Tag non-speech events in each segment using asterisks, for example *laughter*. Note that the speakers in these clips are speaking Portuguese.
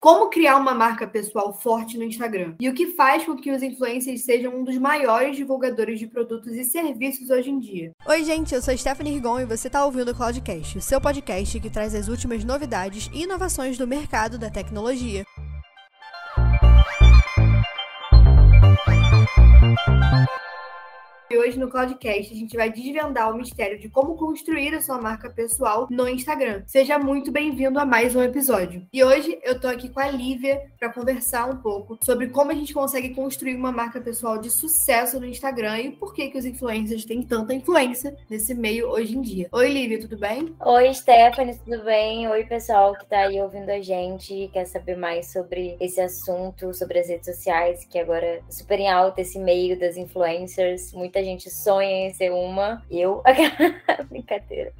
Como criar uma marca pessoal forte no Instagram? E o que faz com que os influencers sejam um dos maiores divulgadores de produtos e serviços hoje em dia? Oi, gente, eu sou Stephanie Rigon e você está ouvindo o Cloudcast, o seu podcast que traz as últimas novidades e inovações do mercado da tecnologia. E hoje no Cloudcast a gente vai desvendar o mistério de como construir a sua marca pessoal no Instagram. Seja muito bem-vindo a mais um episódio. E hoje eu tô aqui com a Lívia para conversar um pouco sobre como a gente consegue construir uma marca pessoal de sucesso no Instagram e por que que os influencers têm tanta influência nesse meio hoje em dia. Oi, Lívia, tudo bem? Oi, Stephanie, tudo bem? Oi, pessoal que tá aí ouvindo a gente e quer saber mais sobre esse assunto, sobre as redes sociais, que agora é super em alta esse meio das influencers. Muita gente sonha em ser uma. Eu, *laughs* brincadeira.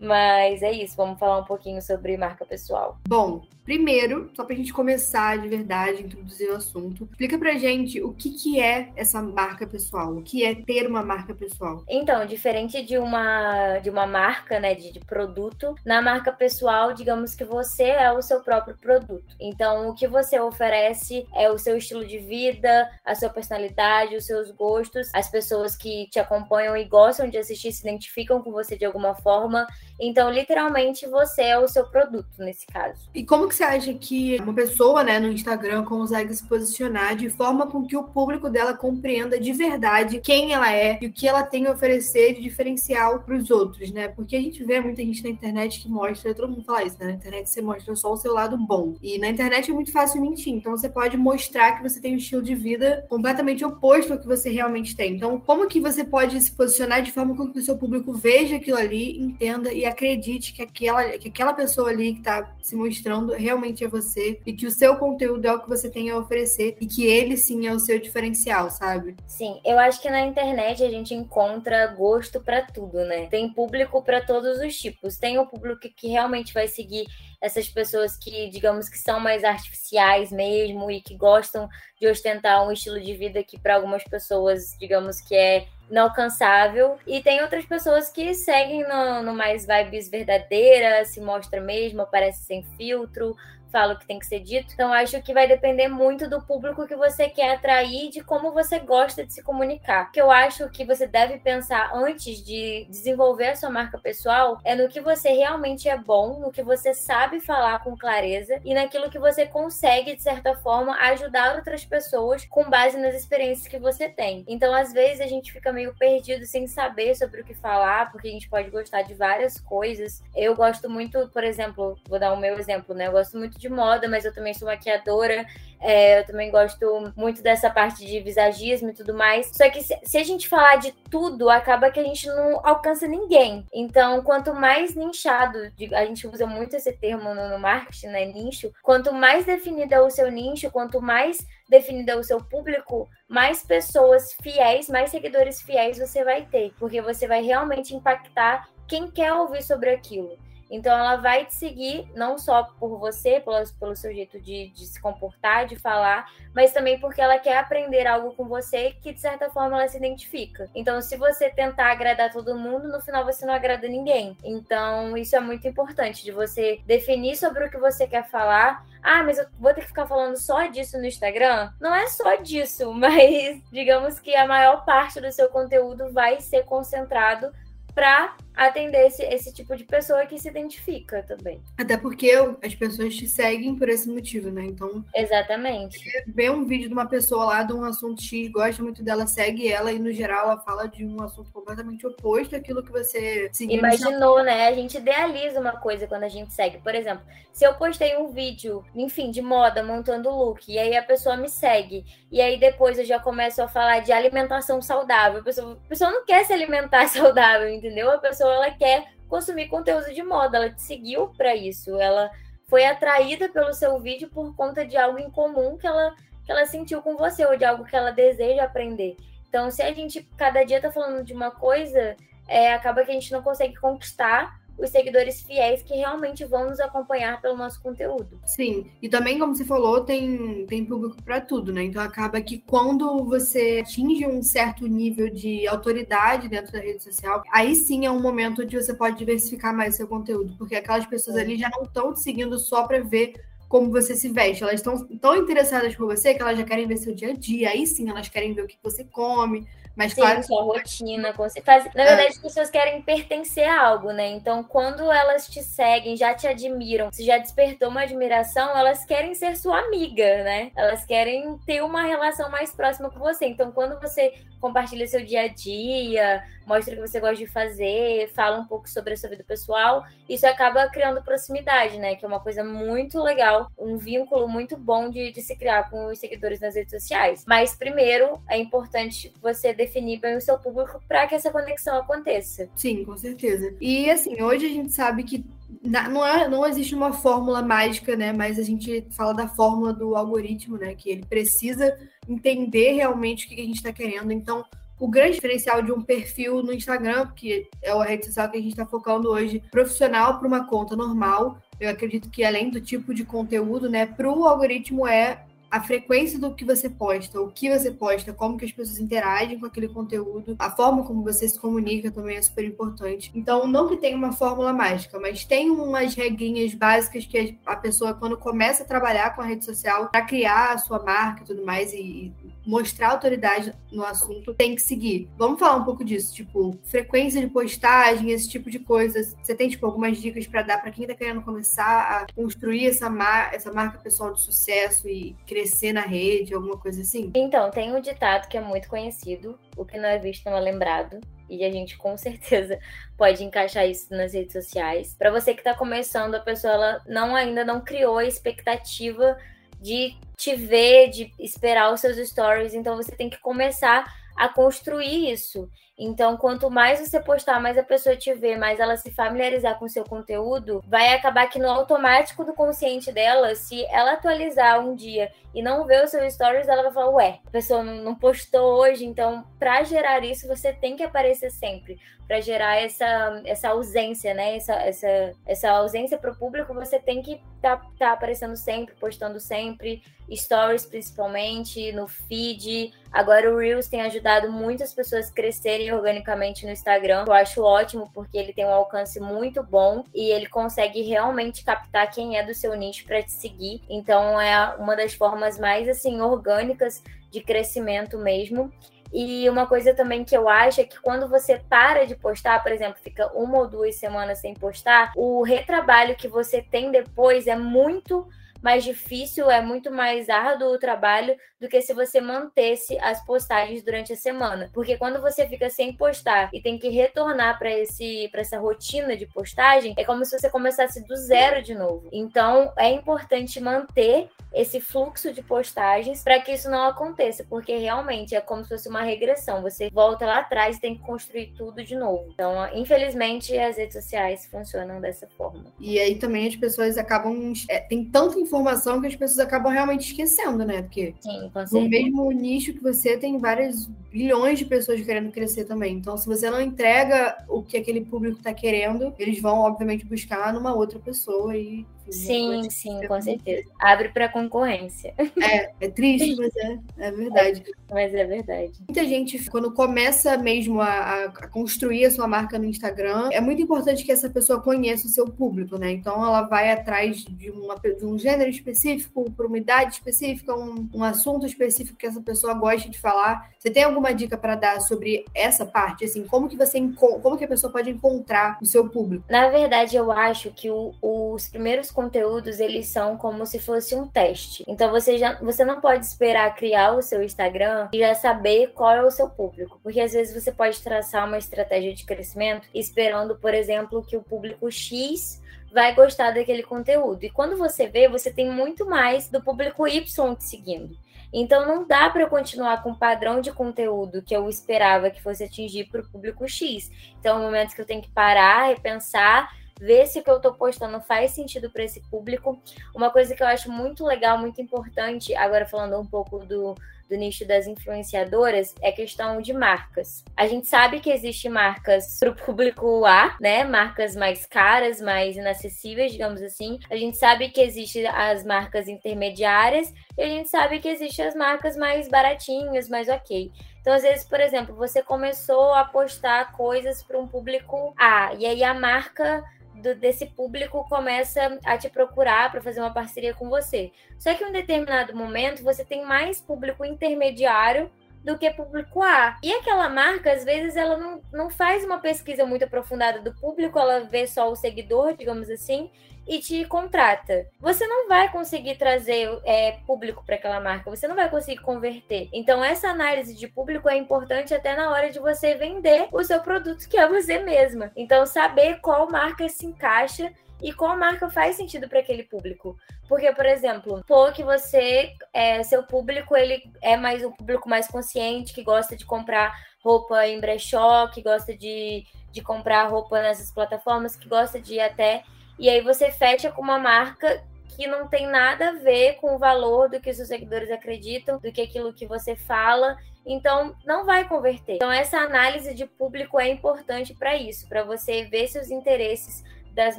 Mas é isso, vamos falar um pouquinho sobre marca pessoal. Bom, primeiro, só pra gente começar de verdade, introduzir o assunto, explica pra gente o que, que é essa marca pessoal, o que é ter uma marca pessoal. Então, diferente de uma, de uma marca, né, de, de produto, na marca pessoal, digamos que você é o seu próprio produto. Então, o que você oferece é o seu estilo de vida, a sua personalidade, os seus gostos, as pessoas que te acompanham e gostam de assistir, se identificam com você de alguma forma então, literalmente, você é o seu produto nesse caso. E como que você acha que uma pessoa, né, no Instagram consegue se posicionar de forma com que o público dela compreenda de verdade quem ela é e o que ela tem a oferecer de diferencial para os outros, né? Porque a gente vê muita gente na internet que mostra, todo mundo fala isso, né? Na internet você mostra só o seu lado bom. E na internet é muito fácil mentir. Então, você pode mostrar que você tem um estilo de vida completamente oposto ao que você realmente tem. Então, como que você pode se posicionar de forma com que o seu público veja aquilo ali, entenda e acredite que aquela, que aquela pessoa ali que está se mostrando realmente é você e que o seu conteúdo é o que você tem a oferecer e que ele sim é o seu diferencial, sabe? Sim, eu acho que na internet a gente encontra gosto para tudo, né? Tem público para todos os tipos. Tem o público que realmente vai seguir essas pessoas que, digamos que são mais artificiais mesmo e que gostam de ostentar um estilo de vida que para algumas pessoas, digamos que é inalcançável. E tem outras pessoas que seguem no, no mais vibes verdadeira, se mostra mesmo, aparece sem filtro, fala o que tem que ser dito. Então, acho que vai depender muito do público que você quer atrair de como você gosta de se comunicar. O que eu acho que você deve pensar antes de desenvolver a sua marca pessoal é no que você realmente é bom, no que você sabe falar com clareza e naquilo que você consegue, de certa forma, ajudar outras pessoas com base nas experiências que você tem. Então, às vezes, a gente fica meio perdido sem saber sobre o que falar, porque a gente pode gostar de várias coisas. Eu gosto muito, por exemplo, vou dar o meu exemplo, né? Eu gosto muito de moda, mas eu também sou maquiadora. É, eu também gosto muito dessa parte de visagismo e tudo mais. Só que se, se, a gente falar de tudo, acaba que a gente não alcança ninguém. Então, quanto mais nichado, a gente usa muito esse termo no, no marketing, né? Nicho. Quanto mais definido é o seu nicho, quanto mais definido é o seu público, mais pessoas fiéis, mais seguidores fiéis você vai ter. Porque você vai realmente impactar quem quer ouvir sobre aquilo. Então ela vai te seguir não só por você, pelo, pelo seu jeito de, de, se comportar, de falar, mas também porque ela quer aprender algo com você que de certa forma ela se identifica. Então, se você tentar agradar todo mundo, no final você não agrada ninguém. Então, isso é muito importante de você definir sobre o que você quer falar. Ah, mas eu vou ter que ficar falando só disso no Instagram? Não é só disso, *laughs* mas digamos que a maior parte do seu conteúdo vai ser concentrado para atender esse, esse tipo de pessoa que se identifica também. Até porque as pessoas te seguem por esse motivo, né? Então. Exatamente. Vê um vídeo de uma pessoa lá de um assunto X, gosta muito dela, segue ela, e no geral ela fala de um assunto completamente oposto àquilo que você seguiu. Imaginou, né? A gente idealiza uma coisa quando a gente segue. Por exemplo, se eu postei um vídeo, enfim, de moda, montando look, e aí a pessoa me segue, e aí depois eu já começo a falar de alimentação saudável. A pessoa, a pessoa não quer se alimentar *laughs* saudável, entendeu? A pessoa ela quer consumir conteúdo de moda, ela te seguiu para isso, ela foi atraída pelo seu vídeo por conta de algo em comum que ela, que ela sentiu com você, ou de algo que ela deseja aprender. Então, se a gente cada dia tá falando de uma coisa, é, acaba que a gente não consegue conquistar os seguidores fiéis que realmente vão nos acompanhar pelo nosso conteúdo. Sim, e também, como você falou, tem, tem público para tudo, né? Então acaba que quando você atinge um certo nível de autoridade dentro da rede social, aí sim é um momento onde você pode diversificar mais seu conteúdo, porque aquelas pessoas ali já não estão te seguindo só para ver como você se veste. Elas estão tão interessadas por você que elas já querem ver seu dia a dia. Aí sim, elas querem ver o que você come, mas Sim, claro. sua rotina. Você faz... Na verdade, é. as pessoas querem pertencer a algo, né? Então, quando elas te seguem, já te admiram, se já despertou uma admiração, elas querem ser sua amiga, né? Elas querem ter uma relação mais próxima com você. Então, quando você compartilha seu dia a dia, mostra o que você gosta de fazer, fala um pouco sobre a sua vida pessoal, isso acaba criando proximidade, né? Que é uma coisa muito legal, um vínculo muito bom de, de se criar com os seguidores nas redes sociais. Mas primeiro é importante você definir bem o seu público para que essa conexão aconteça. Sim, com certeza. E assim, hoje a gente sabe que não, é, não existe uma fórmula mágica, né? Mas a gente fala da fórmula do algoritmo, né? Que ele precisa entender realmente o que a gente está querendo. Então, o grande diferencial de um perfil no Instagram, que é a rede social que a gente está focando hoje, profissional para uma conta normal, eu acredito que além do tipo de conteúdo, né, para o algoritmo é a frequência do que você posta, o que você posta, como que as pessoas interagem com aquele conteúdo, a forma como você se comunica também é super importante. Então, não que tenha uma fórmula mágica, mas tem umas regrinhas básicas que a pessoa, quando começa a trabalhar com a rede social, para criar a sua marca e tudo mais, e, mostrar autoridade no assunto, tem que seguir. Vamos falar um pouco disso, tipo, frequência de postagem, esse tipo de coisas. Você tem, tipo, algumas dicas para dar para quem tá querendo começar a construir essa, mar essa marca pessoal de sucesso e crescer na rede, alguma coisa assim? Então, tem um ditado que é muito conhecido, o que não é visto não é lembrado. E a gente com *laughs* certeza pode encaixar isso nas redes sociais. Para você que está começando, a pessoa ela não ainda não criou a expectativa de te ver, de esperar os seus stories. Então você tem que começar a construir isso. Então, quanto mais você postar, mais a pessoa te vê, mais ela se familiarizar com o seu conteúdo, vai acabar que no automático do consciente dela, se ela atualizar um dia e não ver os seus stories, ela vai falar, ué, a pessoa não postou hoje, então para gerar isso você tem que aparecer sempre, para gerar essa, essa ausência, né? Essa, essa, essa ausência para o público, você tem que estar tá, tá aparecendo sempre, postando sempre, stories principalmente, no feed. Agora o Reels tem ajudado muitas pessoas a crescerem organicamente no Instagram. Eu acho ótimo porque ele tem um alcance muito bom e ele consegue realmente captar quem é do seu nicho para te seguir. Então é uma das formas mais assim orgânicas de crescimento mesmo. E uma coisa também que eu acho é que quando você para de postar, por exemplo, fica uma ou duas semanas sem postar, o retrabalho que você tem depois é muito mais difícil, é muito mais árduo o trabalho do que se você mantesse as postagens durante a semana. Porque quando você fica sem postar e tem que retornar para esse para essa rotina de postagem, é como se você começasse do zero de novo. Então, é importante manter esse fluxo de postagens para que isso não aconteça, porque realmente é como se fosse uma regressão. Você volta lá atrás e tem que construir tudo de novo. Então, infelizmente, as redes sociais funcionam dessa forma. E aí também as pessoas acabam. É, tem tanta informação que as pessoas acabam realmente esquecendo, né? Porque Sim, no mesmo nicho que você tem várias bilhões de pessoas querendo crescer também. Então, se você não entrega o que aquele público está querendo, eles vão, obviamente, buscar numa outra pessoa e Sim, sim, com certeza. Abre para concorrência. É, é triste, mas é, é verdade. É, mas é verdade. Muita gente, quando começa mesmo a, a, construir a sua marca no Instagram, é muito importante que essa pessoa conheça o seu público, né? Então ela vai atrás de, uma, de um gênero específico, por uma idade específica, um, um assunto específico que essa pessoa gosta de falar. Você tem alguma dica para dar sobre essa parte? Assim, como que você como que a pessoa pode encontrar o seu público? Na verdade, eu acho que o, os primeiros conteúdos eles são como se fosse um teste. Então você já você não pode esperar criar o seu Instagram e já saber qual é o seu público, porque às vezes você pode traçar uma estratégia de crescimento esperando, por exemplo, que o público X vai gostar daquele conteúdo. E quando você vê, você tem muito mais do público Y te seguindo. Então não dá para continuar com o padrão de conteúdo que eu esperava que fosse atingir para o público X. Então, é um momento que eu tenho que parar, repensar ver se o que eu estou postando faz sentido para esse público. Uma coisa que eu acho muito legal, muito importante, agora falando um pouco do, do nicho das influenciadoras, é questão de marcas. A gente sabe que existem marcas para o público A, né? Marcas mais caras, mais inacessíveis, digamos assim. A gente sabe que existem as marcas intermediárias e a gente sabe que existem as marcas mais baratinhas, mais ok. Então, às vezes, por exemplo, você começou a postar coisas para um público A, e aí a marca do, desse público começa a te procurar para fazer uma parceria com você. Só que em um determinado momento você tem mais público intermediário do que público A. E aquela marca, às vezes, ela não, não faz uma pesquisa muito aprofundada do público, ela vê só o seguidor, digamos assim, e te contrata. Você não vai conseguir trazer é, público para aquela marca, você não vai conseguir converter. Então, essa análise de público é importante até na hora de você vender o seu produto, que é você mesma. Então, saber qual marca se encaixa e qual marca faz sentido para aquele público. Porque, por exemplo, pô, que você, é, seu público, ele é mais um público mais consciente, que gosta de comprar roupa em brechó, que gosta de, de comprar roupa nessas plataformas, que gosta de até. E aí você fecha com uma marca que não tem nada a ver com o valor do que os seus seguidores acreditam, do que aquilo que você fala. Então, não vai converter. Então, essa análise de público é importante para isso, para você ver se os interesses das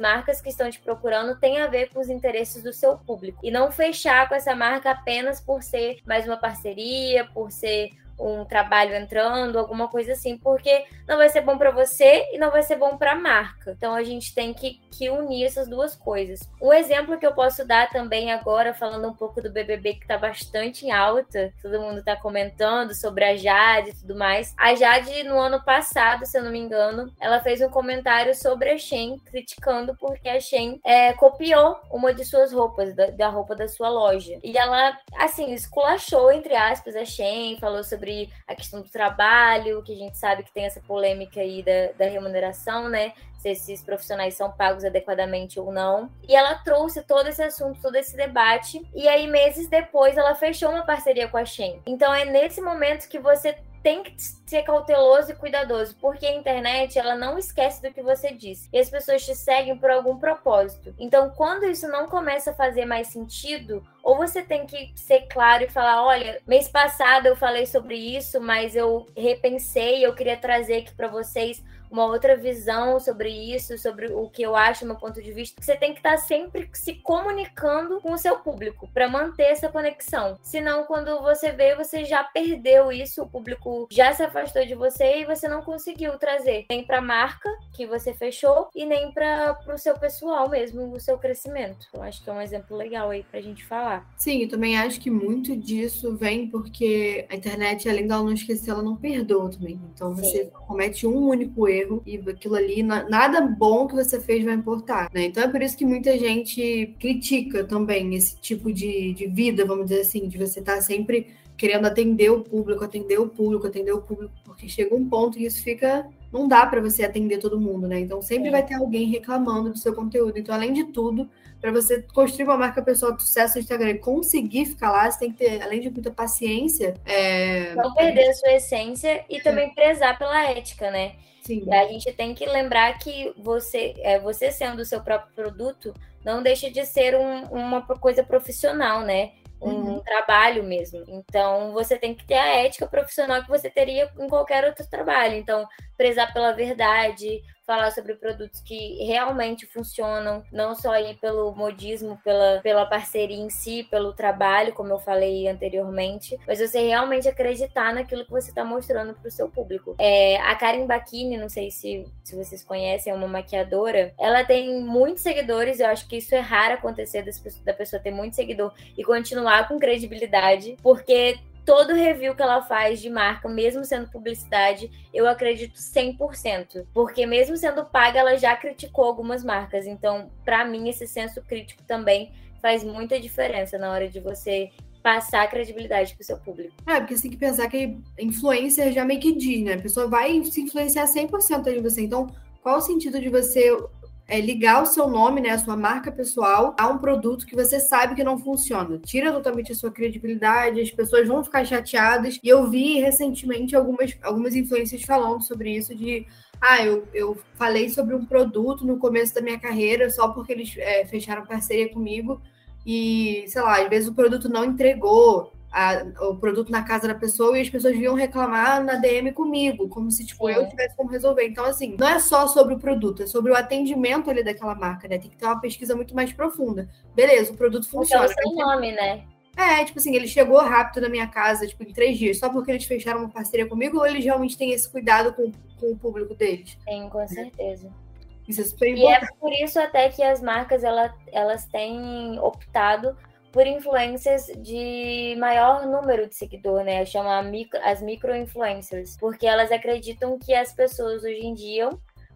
marcas que estão te procurando tem a ver com os interesses do seu público. E não fechar com essa marca apenas por ser mais uma parceria, por ser um trabalho entrando, alguma coisa assim, porque não vai ser bom para você e não vai ser bom para a marca. Então a gente tem que, que unir essas duas coisas. Um exemplo que eu posso dar também agora, falando um pouco do BBB que está bastante em alta, todo mundo está comentando sobre a Jade e tudo mais. A Jade, no ano passado, se eu não me engano, ela fez um comentário sobre a Shein, criticando porque a Shein é, copiou uma de suas roupas, da, da roupa da sua loja. E ela, assim, esculachou, entre aspas, a Shein, falou sobre sobre a questão do trabalho, que a gente sabe que tem essa polêmica aí da, da remuneração, né? Se esses profissionais são pagos adequadamente ou não. E ela trouxe todo esse assunto, todo esse debate. E aí, meses depois, ela fechou uma parceria com a Shen. Então, é nesse momento que você tem que ser cauteloso e cuidadoso, porque a internet ela não esquece do que você disse. E as pessoas te seguem por algum propósito. Então, quando isso não começa a fazer mais sentido, ou você tem que ser claro e falar, olha, mês passado eu falei sobre isso, mas eu repensei, eu queria trazer aqui para vocês uma outra visão sobre isso, sobre o que eu acho, meu ponto de vista. Você tem que estar sempre se comunicando com o seu público para manter essa conexão. Senão, quando você vê, você já perdeu isso, o público já se afastou de você e você não conseguiu trazer nem para a marca que você fechou e nem para o seu pessoal mesmo, o seu crescimento. Eu acho que é um exemplo legal aí para a gente falar. Sim, eu também acho que muito disso vem porque a internet, além dela não esquecer, ela não perdoa também. Então você Sim. comete um único erro erro e aquilo ali, nada bom que você fez vai importar, né? Então é por isso que muita gente critica também esse tipo de, de vida, vamos dizer assim, de você estar tá sempre querendo atender o público, atender o público, atender o público, porque chega um ponto que isso fica. Não dá para você atender todo mundo, né? Então sempre é. vai ter alguém reclamando do seu conteúdo. Então, além de tudo, para você construir uma marca pessoal de sucesso no Instagram e conseguir ficar lá, você tem que ter, além de muita paciência. É... Não perder a sua essência e também prezar pela ética, né? Sim. E a gente tem que lembrar que você, é, você sendo o seu próprio produto, não deixa de ser um, uma coisa profissional, né? Um, uhum. trabalho mesmo. Então, você tem que ter a ética profissional que você teria em qualquer outro trabalho. Então, prezar pela verdade, falar sobre produtos que realmente funcionam, não só aí pelo modismo, pela, pela parceria em si, pelo trabalho, como eu falei anteriormente, mas você realmente acreditar naquilo que você está mostrando para o seu público. É, a Karen Bakini, não sei se, se vocês conhecem, é uma maquiadora, ela tem muitos seguidores, eu acho que isso é raro acontecer da pessoa ter muito seguidor e continuar com credibilidade, porque todo review que ela faz de marca, mesmo sendo publicidade, eu acredito 100%. Porque mesmo sendo paga, ela já criticou algumas marcas. Então, para mim, esse senso crítico também faz muita diferença na hora de você passar credibilidade pro seu público. É, porque você tem que pensar que influencer já meio que diz, né? A pessoa vai se influenciar 100% de você. Então, qual o sentido de você é ligar o seu nome, né, a sua marca pessoal, a um produto que você sabe que não funciona. Tira totalmente a sua credibilidade, as pessoas vão ficar chateadas. E eu vi recentemente algumas, algumas influências falando sobre isso, de ah, eu, eu falei sobre um produto no começo da minha carreira só porque eles é, fecharam parceria comigo e, sei lá, às vezes o produto não entregou, a, o produto na casa da pessoa e as pessoas vinham reclamar na DM comigo, como se tipo, eu tivesse como resolver. Então, assim, não é só sobre o produto, é sobre o atendimento ali daquela marca, né? Tem que ter uma pesquisa muito mais profunda. Beleza, o produto funciona. Então, o seu nome, né? É, tipo assim, ele chegou rápido na minha casa, tipo, em três dias, só porque eles fecharam uma parceria comigo, ou eles realmente têm esse cuidado com, com o público deles? Tem, com certeza. Isso é super importante. E é por isso até que as marcas ela, elas têm optado por influências de maior número de seguidor, né? Chama micro, as micro-influencers, porque elas acreditam que as pessoas hoje em dia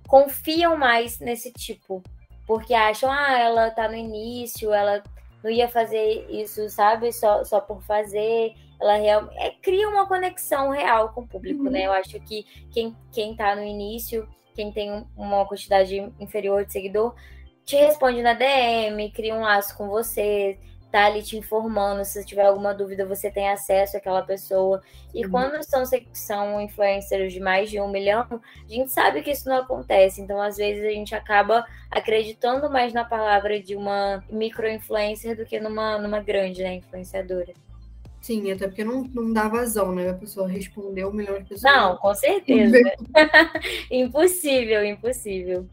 confiam mais nesse tipo, porque acham, ah, ela tá no início, ela não ia fazer isso, sabe, só, só por fazer, ela real, é, cria uma conexão real com o público, né? uhum. né? Eu acho que quem, quem tá no início, quem tem uma quantidade inferior de seguidor, te responde na DM, cria um laço com você, tá ali te informando. Se tiver alguma dúvida, você tem acesso àquela pessoa. E uhum. quando são, são influencers de mais de um milhão, a gente sabe que isso não acontece. Então, às vezes, a gente acaba acreditando mais na palavra de uma micro-influencer do que numa, numa grande né, influenciadora. Sim, até porque não, não dá vazão, né? A pessoa respondeu um milhão de pessoas. Não, com certeza. *laughs* *laughs* impossível, impossível.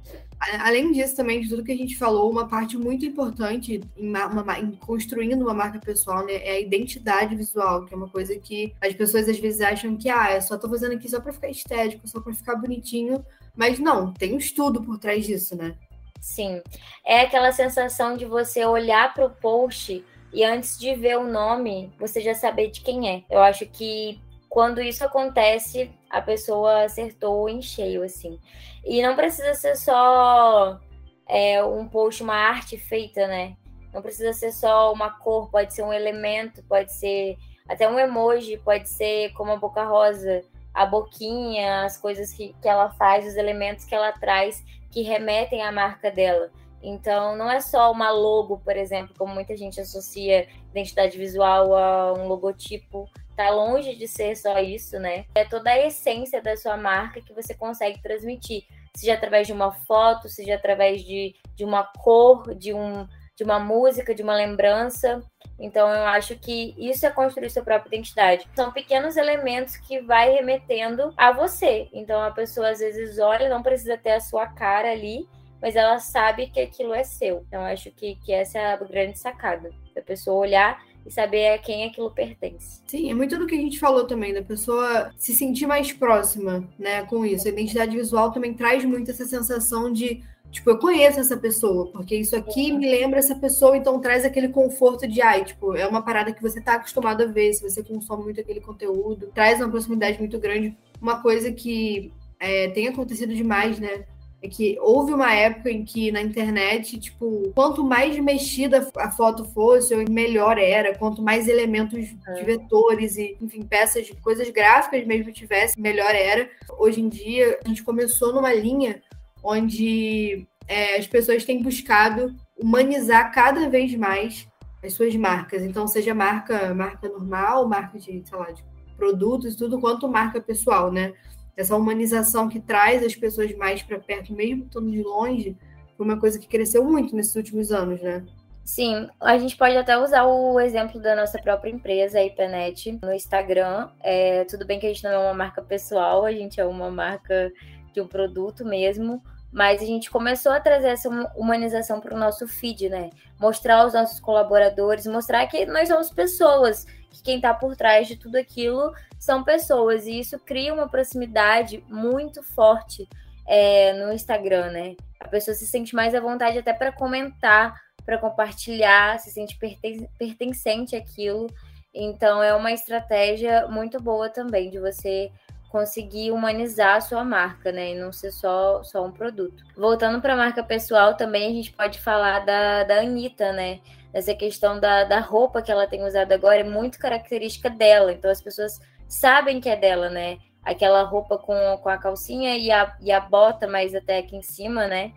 Além disso, também, de tudo que a gente falou, uma parte muito importante em, uma, em, construindo uma marca pessoal né, é a identidade visual, que é uma coisa que as pessoas às vezes acham que, ah, eu só tô fazendo aqui só para ficar estético, só para ficar bonitinho. Mas não, tem um estudo por trás disso, né? Sim. É aquela sensação de você olhar para o post e antes de ver o nome, você já saber de quem é. Eu acho que quando isso acontece, a pessoa acertou em cheio, assim. E não precisa ser só é, um post, uma arte feita, né? Não precisa ser só uma cor, pode ser um elemento, pode ser até um emoji, pode ser como a boca rosa, a boquinha, as coisas que, que ela faz, os elementos que ela traz que remetem à marca dela. Então, não é só uma logo, por exemplo, como muita gente associa identidade visual a um logotipo Tá longe de ser só isso, né? É toda a essência da sua marca que você consegue transmitir, seja através de uma foto, seja através de, de uma cor, de, um, de uma música, de uma lembrança. Então eu acho que isso é construir sua própria identidade. São pequenos elementos que vai remetendo a você. Então a pessoa às vezes olha, não precisa ter a sua cara ali, mas ela sabe que aquilo é seu. Então acho que, que essa é a grande sacada. A pessoa olhar e saber a quem aquilo pertence. Sim, é muito do que a gente falou também, da pessoa se sentir mais próxima, né, com isso. A identidade visual também traz muito essa sensação de, tipo, eu conheço essa pessoa, porque isso aqui me lembra essa pessoa, então traz aquele conforto de, ai, tipo, é uma parada que você tá acostumado a ver, se você consome muito aquele conteúdo, traz uma proximidade muito grande. Uma coisa que é, tem acontecido demais, né, é que houve uma época em que na internet, tipo, quanto mais mexida a foto fosse, melhor era, quanto mais elementos é. de vetores e, enfim, peças de coisas gráficas mesmo tivesse, melhor era. Hoje em dia, a gente começou numa linha onde é, as pessoas têm buscado humanizar cada vez mais as suas marcas. Então, seja marca, marca normal, marca de, sei lá, de produtos, tudo quanto marca pessoal, né? Essa humanização que traz as pessoas mais para perto, mesmo estando de longe, foi uma coisa que cresceu muito nesses últimos anos, né? Sim, a gente pode até usar o exemplo da nossa própria empresa, a IPNET, no Instagram. É, tudo bem que a gente não é uma marca pessoal, a gente é uma marca de um produto mesmo, mas a gente começou a trazer essa humanização para o nosso feed, né? Mostrar aos nossos colaboradores, mostrar que nós somos pessoas que quem está por trás de tudo aquilo são pessoas, e isso cria uma proximidade muito forte é, no Instagram, né? A pessoa se sente mais à vontade até para comentar, para compartilhar, se sente perten pertencente àquilo. Então é uma estratégia muito boa também de você conseguir humanizar a sua marca, né? E não ser só, só um produto. Voltando para a marca pessoal, também a gente pode falar da, da Anitta, né? Essa questão da, da roupa que ela tem usado agora é muito característica dela. Então as pessoas sabem que é dela, né? Aquela roupa com, com a calcinha e a, e a bota mais até aqui em cima, né?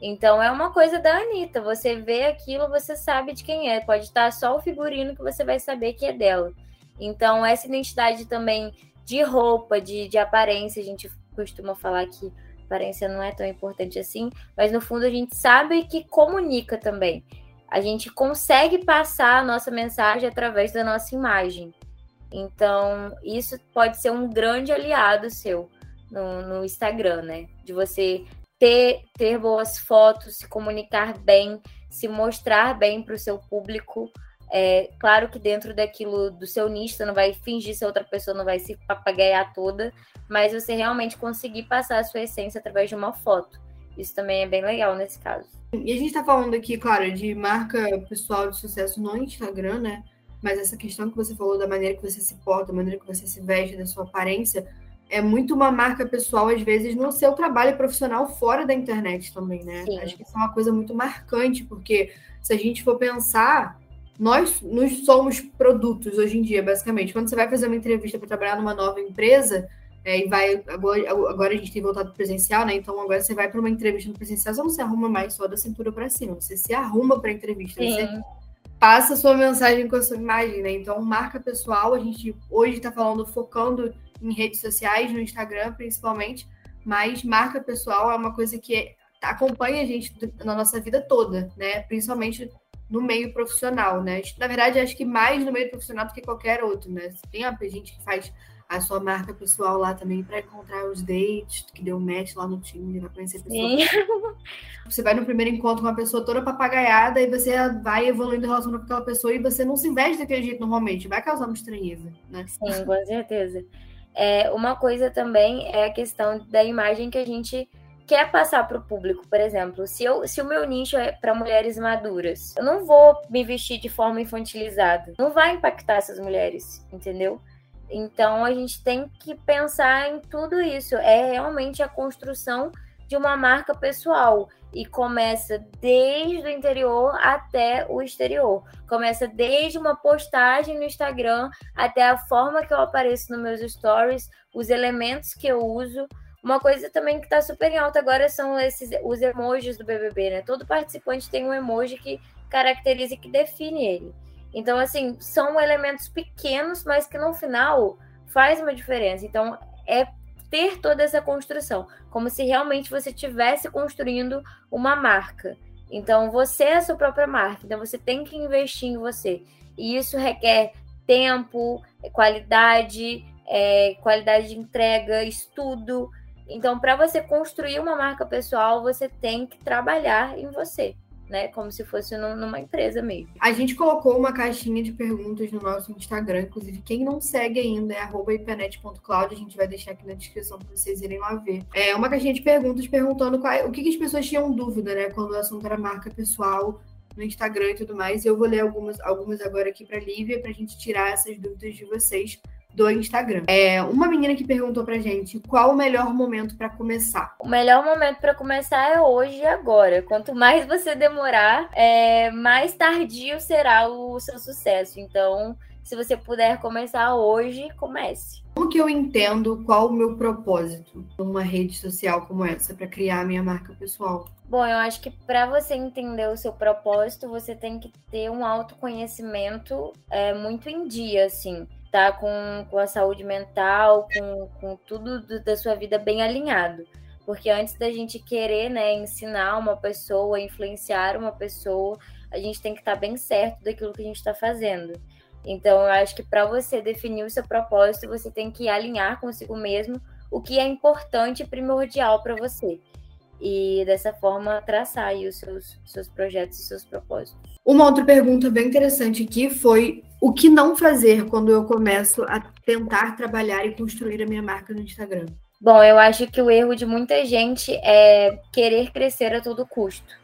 Então é uma coisa da Anitta. Você vê aquilo, você sabe de quem é. Pode estar só o figurino que você vai saber que é dela. Então, essa identidade também de roupa, de, de aparência, a gente costuma falar que aparência não é tão importante assim, mas no fundo a gente sabe que comunica também a gente consegue passar a nossa mensagem através da nossa imagem. Então, isso pode ser um grande aliado seu no, no Instagram, né? De você ter, ter boas fotos, se comunicar bem, se mostrar bem para o seu público. É, claro que dentro daquilo do seu nicho, você não vai fingir ser outra pessoa, não vai se papagaiar toda, mas você realmente conseguir passar a sua essência através de uma foto. Isso também é bem legal nesse caso. E a gente está falando aqui, claro, de marca pessoal de sucesso no Instagram, né? Mas essa questão que você falou da maneira que você se porta, da maneira que você se veste, da sua aparência, é muito uma marca pessoal, às vezes, no seu trabalho profissional fora da internet também, né? Sim. Acho que isso é uma coisa muito marcante, porque se a gente for pensar, nós, nós somos produtos hoje em dia, basicamente. Quando você vai fazer uma entrevista para trabalhar numa nova empresa, é, e vai. Agora, agora a gente tem voltado presencial, né? Então agora você vai para uma entrevista no presencial, você não se arruma mais só da cintura para cima, você se arruma para a entrevista. Sim. Você passa a sua mensagem com a sua imagem, né? Então, marca pessoal, a gente hoje está falando, focando em redes sociais, no Instagram principalmente, mas marca pessoal é uma coisa que acompanha a gente na nossa vida toda, né? Principalmente no meio profissional, né? Na verdade, acho que mais no meio profissional do que qualquer outro, né? Tem a gente que faz a sua marca pessoal lá também para encontrar os dates, que deu match lá no Tinder, para conhecer pessoas. Sim. *laughs* Você vai no primeiro encontro com uma pessoa toda papagaiada e você vai evoluindo o relacionamento com aquela pessoa e você não se veste daquele jeito normalmente, vai causar uma estranheza, né? Sim, com certeza. É, uma coisa também é a questão da imagem que a gente quer passar para o público, por exemplo, se, eu, se o meu nicho é para mulheres maduras, eu não vou me vestir de forma infantilizada. Não vai impactar essas mulheres, entendeu? Então a gente tem que pensar em tudo isso. É realmente a construção de uma marca pessoal e começa desde o interior até o exterior. Começa desde uma postagem no Instagram até a forma que eu apareço nos meus stories, os elementos que eu uso. Uma coisa também que está super em alta agora são esses os emojis do BBB, né? Todo participante tem um emoji que caracteriza e que define ele. Então, assim, são elementos pequenos, mas que no final faz uma diferença. Então, é ter toda essa construção, como se realmente você estivesse construindo uma marca. Então, você é a sua própria marca, então você tem que investir em você. E isso requer tempo, qualidade, é, qualidade de entrega, estudo. Então, para você construir uma marca pessoal, você tem que trabalhar em você né? Como se fosse numa empresa mesmo. A gente colocou uma caixinha de perguntas no nosso Instagram, inclusive quem não segue ainda é ipanet.cloud, a gente vai deixar aqui na descrição para vocês irem lá ver. É uma caixinha de perguntas perguntando qual, o que, que as pessoas tinham dúvida, né? Quando o assunto era marca pessoal no Instagram e tudo mais. Eu vou ler algumas, algumas agora aqui para Lívia para a gente tirar essas dúvidas de vocês do Instagram. É, uma menina que perguntou pra gente qual o melhor momento para começar. O melhor momento para começar é hoje e agora. Quanto mais você demorar, é, mais tardio será o seu sucesso. Então, se você puder começar hoje, comece. Como que eu entendo qual o meu propósito numa rede social como essa para criar a minha marca pessoal? Bom, eu acho que para você entender o seu propósito, você tem que ter um autoconhecimento é, muito em dia, assim tá com, com a saúde mental, com, com tudo do, da sua vida bem alinhado. Porque antes da gente querer né, ensinar uma pessoa, influenciar uma pessoa, a gente tem que estar tá bem certo daquilo que a gente está fazendo. Então, eu acho que para você definir o seu propósito, você tem que alinhar consigo mesmo o que é importante e primordial para você. E dessa forma, traçar os seus, seus projetos e seus propósitos. Uma outra pergunta bem interessante aqui foi o que não fazer quando eu começo a tentar trabalhar e construir a minha marca no Instagram? Bom, eu acho que o erro de muita gente é querer crescer a todo custo.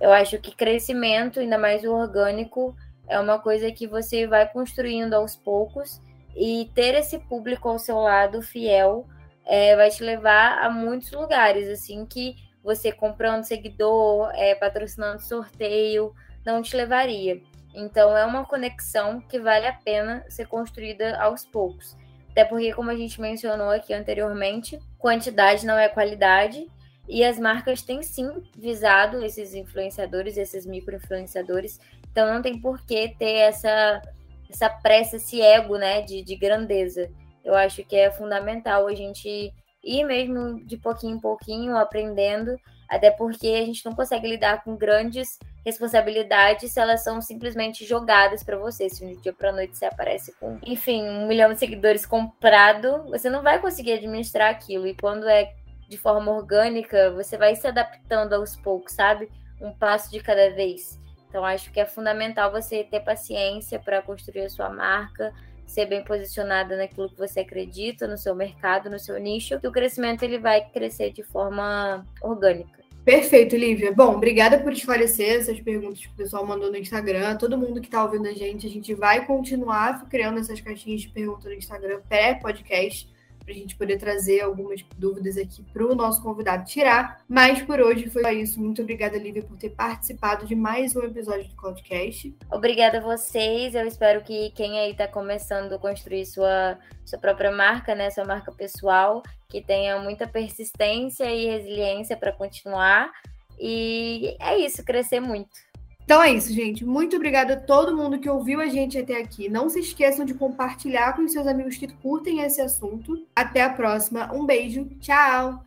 Eu acho que crescimento, ainda mais o orgânico, é uma coisa que você vai construindo aos poucos e ter esse público ao seu lado fiel é, vai te levar a muitos lugares, assim, que você comprando seguidor, é, patrocinando sorteio, não te levaria. Então é uma conexão que vale a pena ser construída aos poucos. Até porque, como a gente mencionou aqui anteriormente, quantidade não é qualidade. E as marcas têm sim visado esses influenciadores, esses micro-influenciadores. Então não tem por que ter essa, essa pressa, esse ego né, de, de grandeza. Eu acho que é fundamental a gente ir mesmo de pouquinho em pouquinho aprendendo, até porque a gente não consegue lidar com grandes responsabilidades se elas são simplesmente jogadas para você. Se um dia para noite você aparece com, enfim, um milhão de seguidores comprado, você não vai conseguir administrar aquilo. E quando é de forma orgânica, você vai se adaptando aos poucos, sabe? Um passo de cada vez. Então acho que é fundamental você ter paciência para construir a sua marca, ser bem posicionada naquilo que você acredita, no seu mercado, no seu nicho, que o crescimento ele vai crescer de forma orgânica. Perfeito, Lívia. Bom, obrigada por esclarecer essas perguntas que o pessoal mandou no Instagram. Todo mundo que está ouvindo a gente, a gente vai continuar criando essas caixinhas de perguntas no Instagram pré-podcast para a gente poder trazer algumas dúvidas aqui para o nosso convidado tirar. Mas por hoje foi isso. Muito obrigada, Lívia, por ter participado de mais um episódio do podcast. Obrigada a vocês. Eu espero que quem aí está começando a construir sua, sua própria marca, né, sua marca pessoal, que tenha muita persistência e resiliência para continuar. E é isso, crescer muito. Então é isso, gente. Muito obrigada a todo mundo que ouviu a gente até aqui. Não se esqueçam de compartilhar com seus amigos que curtem esse assunto. Até a próxima. Um beijo. Tchau.